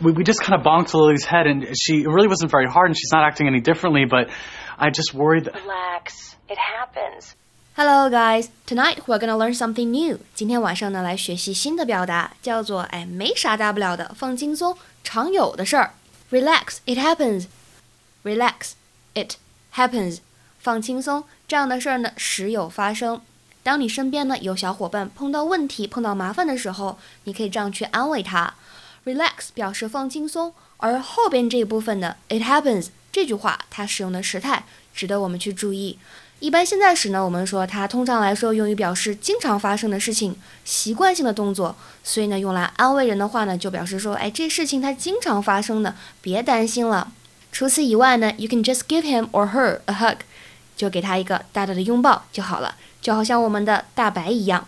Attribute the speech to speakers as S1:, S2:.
S1: we, we just kind of bonked Lily's head, and she it really wasn't very hard, and she's not acting any differently. But I just worried that.
S2: Relax. It happens.
S3: Hello, guys. Tonight we're gonna learn something new. 今天晚上呢，来学习新的表达，叫做“哎，没啥大不了的，放轻松，常有的事儿。” Relax, it happens. Relax, it happens. 放轻松，这样的事儿呢，时有发生。当你身边呢有小伙伴碰到问题、碰到麻烦的时候，你可以这样去安慰他。 Relax 表示放轻松，而后边这一部分呢，it happens 这句话它使用的时态值得我们去注意。一般现在时呢，我们说它通常来说用于表示经常发生的事情、习惯性的动作，所以呢，用来安慰人的话呢，就表示说，哎，这事情它经常发生的，别担心了。除此以外呢，you can just give him or her a hug，就给他一个大大的拥抱就好了，就好像我们的大白一样。